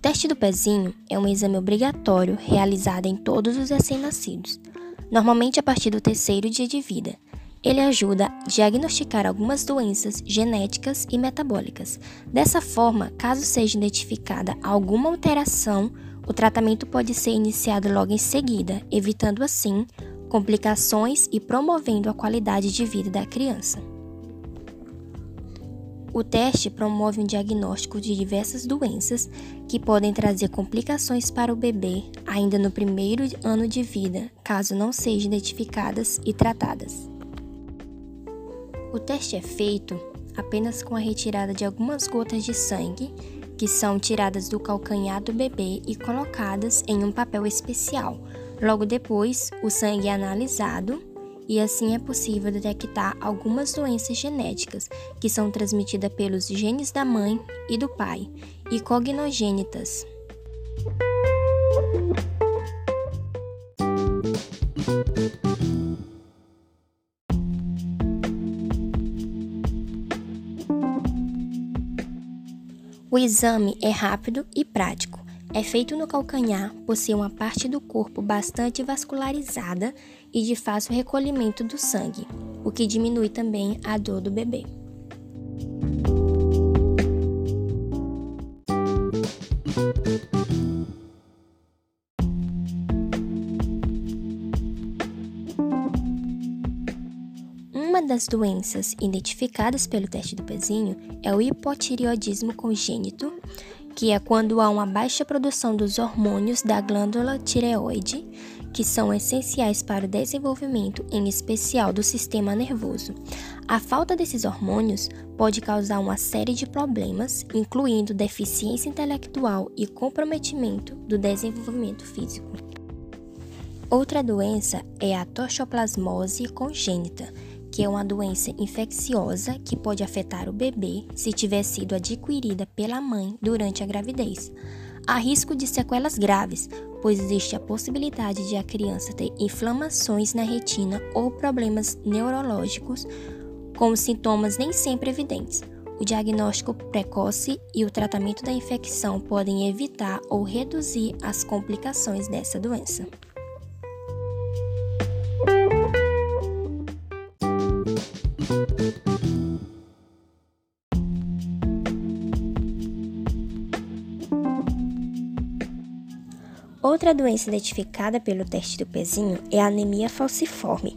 teste do pezinho é um exame obrigatório realizado em todos os recém-nascidos, normalmente a partir do terceiro dia de vida. Ele ajuda a diagnosticar algumas doenças genéticas e metabólicas. Dessa forma, caso seja identificada alguma alteração, o tratamento pode ser iniciado logo em seguida, evitando assim complicações e promovendo a qualidade de vida da criança. O teste promove um diagnóstico de diversas doenças que podem trazer complicações para o bebê ainda no primeiro ano de vida, caso não sejam identificadas e tratadas. O teste é feito apenas com a retirada de algumas gotas de sangue, que são tiradas do calcanhar do bebê e colocadas em um papel especial. Logo depois, o sangue é analisado e assim é possível detectar algumas doenças genéticas que são transmitidas pelos genes da mãe e do pai e cognogênitas. O exame é rápido e prático. É feito no calcanhar por ser uma parte do corpo bastante vascularizada e de fácil recolhimento do sangue, o que diminui também a dor do bebê. Uma das doenças identificadas pelo teste do pezinho é o hipotireoidismo congênito, que é quando há uma baixa produção dos hormônios da glândula tireoide, que são essenciais para o desenvolvimento, em especial do sistema nervoso. A falta desses hormônios pode causar uma série de problemas, incluindo deficiência intelectual e comprometimento do desenvolvimento físico. Outra doença é a toxoplasmose congênita que é uma doença infecciosa que pode afetar o bebê se tiver sido adquirida pela mãe durante a gravidez. Há risco de sequelas graves, pois existe a possibilidade de a criança ter inflamações na retina ou problemas neurológicos com sintomas nem sempre evidentes. O diagnóstico precoce e o tratamento da infecção podem evitar ou reduzir as complicações dessa doença. Outra doença identificada pelo teste do pezinho é a anemia falciforme,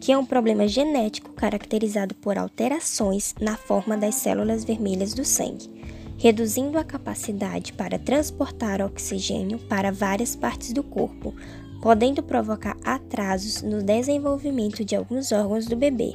que é um problema genético caracterizado por alterações na forma das células vermelhas do sangue, reduzindo a capacidade para transportar oxigênio para várias partes do corpo, podendo provocar atrasos no desenvolvimento de alguns órgãos do bebê.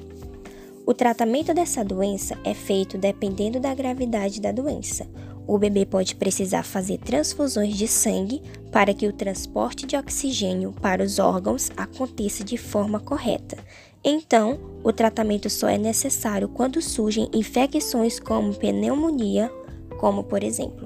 O tratamento dessa doença é feito dependendo da gravidade da doença. O bebê pode precisar fazer transfusões de sangue para que o transporte de oxigênio para os órgãos aconteça de forma correta. Então, o tratamento só é necessário quando surgem infecções como pneumonia, como por exemplo